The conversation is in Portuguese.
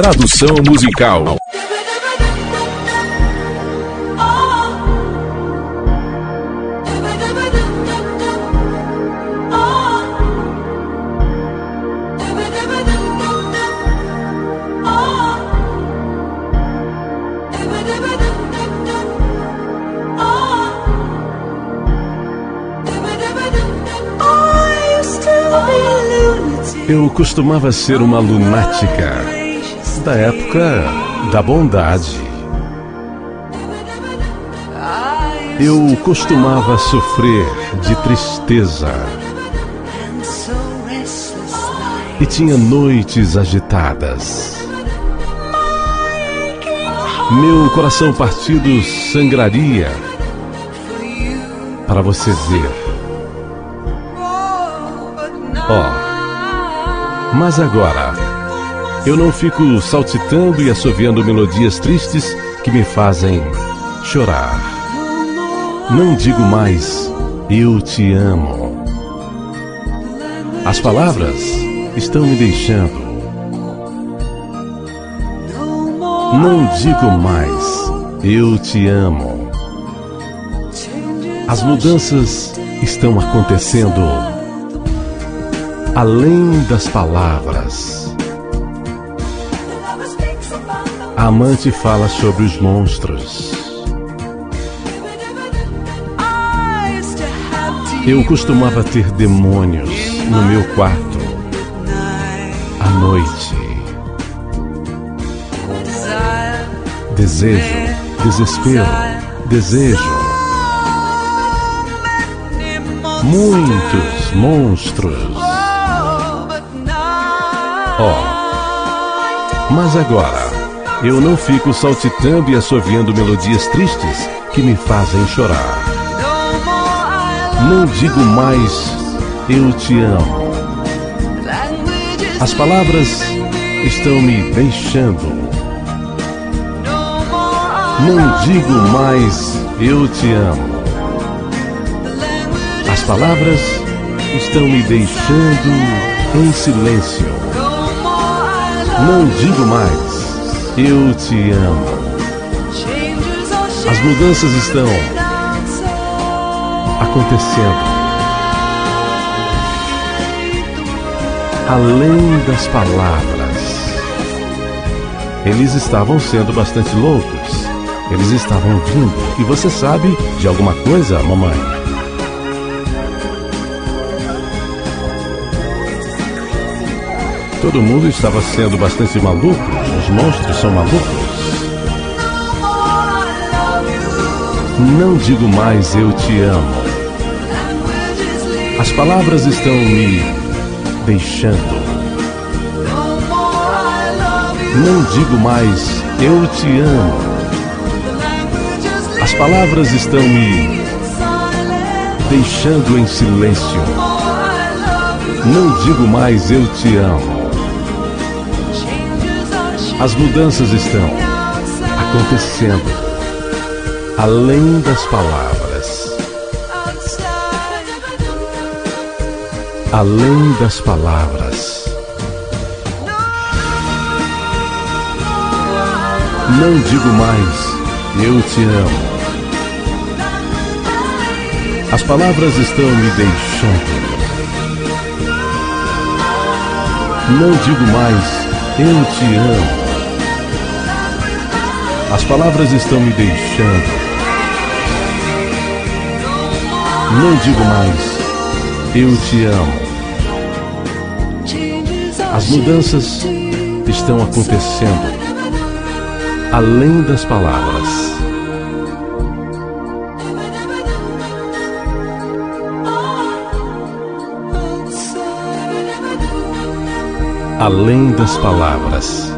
Tradução musical. Eu costumava ser uma lunática da época da bondade. Eu costumava sofrer de tristeza e tinha noites agitadas. Meu coração partido sangraria para você ver. Ó, oh, mas agora eu não fico saltitando e assoviando melodias tristes que me fazem chorar. Não digo mais eu te amo. As palavras estão me deixando. Não digo mais eu te amo. As mudanças estão acontecendo além das palavras. A amante fala sobre os monstros. Eu costumava ter demônios no meu quarto à noite. Desejo, desespero, desejo. Muitos monstros. Oh, mas agora eu não fico saltitando e assoviando melodias tristes que me fazem chorar. Não digo mais eu te amo. As palavras estão me deixando. Não digo mais eu te amo. As palavras estão me deixando em silêncio. Não digo mais eu te amo. As mudanças estão acontecendo. Além das palavras. Eles estavam sendo bastante loucos. Eles estavam vindo. E você sabe de alguma coisa, mamãe? Todo mundo estava sendo bastante maluco. Os monstros são malucos. Não digo mais eu te amo. As palavras estão me deixando. Não digo mais eu te amo. As palavras estão me deixando em silêncio. Não digo mais eu te amo. As mudanças estão acontecendo além das palavras. Além das palavras. Não digo mais eu te amo. As palavras estão me deixando. Não digo mais eu te amo. As palavras estão me deixando. Não digo mais, eu te amo. As mudanças estão acontecendo além das palavras. Além das palavras.